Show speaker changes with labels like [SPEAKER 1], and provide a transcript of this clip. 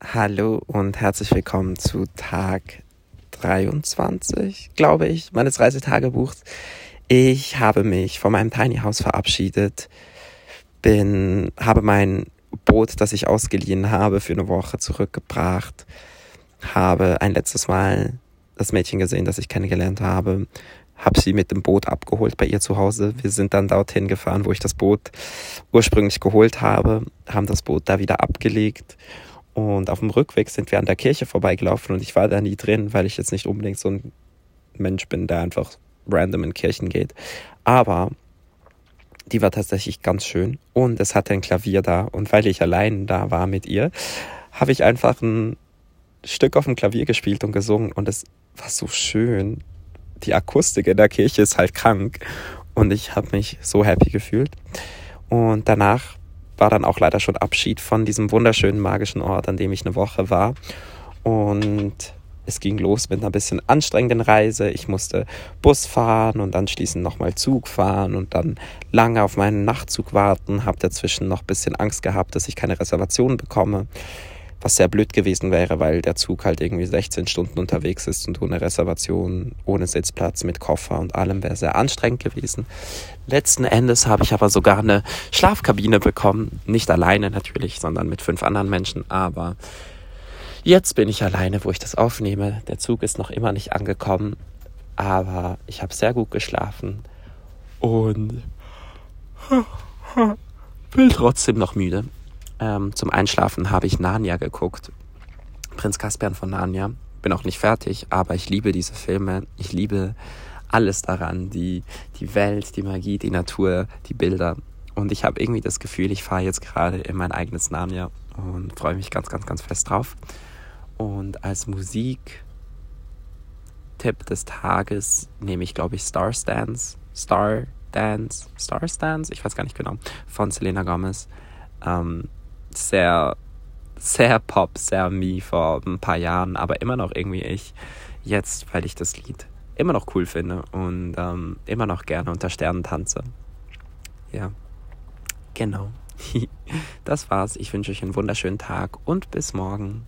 [SPEAKER 1] Hallo und herzlich willkommen zu Tag 23, glaube ich, meines Reisetagebuchs. Ich habe mich von meinem Tiny House verabschiedet, bin, habe mein Boot, das ich ausgeliehen habe, für eine Woche zurückgebracht, habe ein letztes Mal das Mädchen gesehen, das ich kennengelernt habe, habe sie mit dem Boot abgeholt bei ihr zu Hause. Wir sind dann dorthin gefahren, wo ich das Boot ursprünglich geholt habe, haben das Boot da wieder abgelegt und auf dem Rückweg sind wir an der Kirche vorbeigelaufen und ich war da nie drin, weil ich jetzt nicht unbedingt so ein Mensch bin, der einfach random in Kirchen geht. Aber die war tatsächlich ganz schön und es hatte ein Klavier da und weil ich allein da war mit ihr, habe ich einfach ein Stück auf dem Klavier gespielt und gesungen und es war so schön. Die Akustik in der Kirche ist halt krank und ich habe mich so happy gefühlt. Und danach war dann auch leider schon Abschied von diesem wunderschönen magischen Ort, an dem ich eine Woche war. Und es ging los mit einer bisschen anstrengenden Reise. Ich musste Bus fahren und anschließend nochmal Zug fahren und dann lange auf meinen Nachtzug warten. Habe dazwischen noch ein bisschen Angst gehabt, dass ich keine Reservation bekomme was sehr blöd gewesen wäre, weil der Zug halt irgendwie 16 Stunden unterwegs ist und ohne Reservation, ohne Sitzplatz, mit Koffer und allem wäre sehr anstrengend gewesen. Letzten Endes habe ich aber sogar eine Schlafkabine bekommen, nicht alleine natürlich, sondern mit fünf anderen Menschen, aber jetzt bin ich alleine, wo ich das aufnehme. Der Zug ist noch immer nicht angekommen, aber ich habe sehr gut geschlafen und bin trotzdem noch müde. Ähm, zum Einschlafen habe ich Narnia geguckt. Prinz Caspian von Narnia. Bin auch nicht fertig, aber ich liebe diese Filme. Ich liebe alles daran. Die, die Welt, die Magie, die Natur, die Bilder. Und ich habe irgendwie das Gefühl, ich fahre jetzt gerade in mein eigenes Narnia und freue mich ganz, ganz, ganz fest drauf. Und als Musik Tipp des Tages nehme ich, glaube ich, Star Stance, Star Dance, Star Stance, ich weiß gar nicht genau, von Selena Gomez. Ähm, sehr, sehr Pop, sehr Me vor ein paar Jahren, aber immer noch irgendwie ich jetzt, weil ich das Lied immer noch cool finde und ähm, immer noch gerne unter Sternen tanze. Ja, genau. Das war's. Ich wünsche euch einen wunderschönen Tag und bis morgen.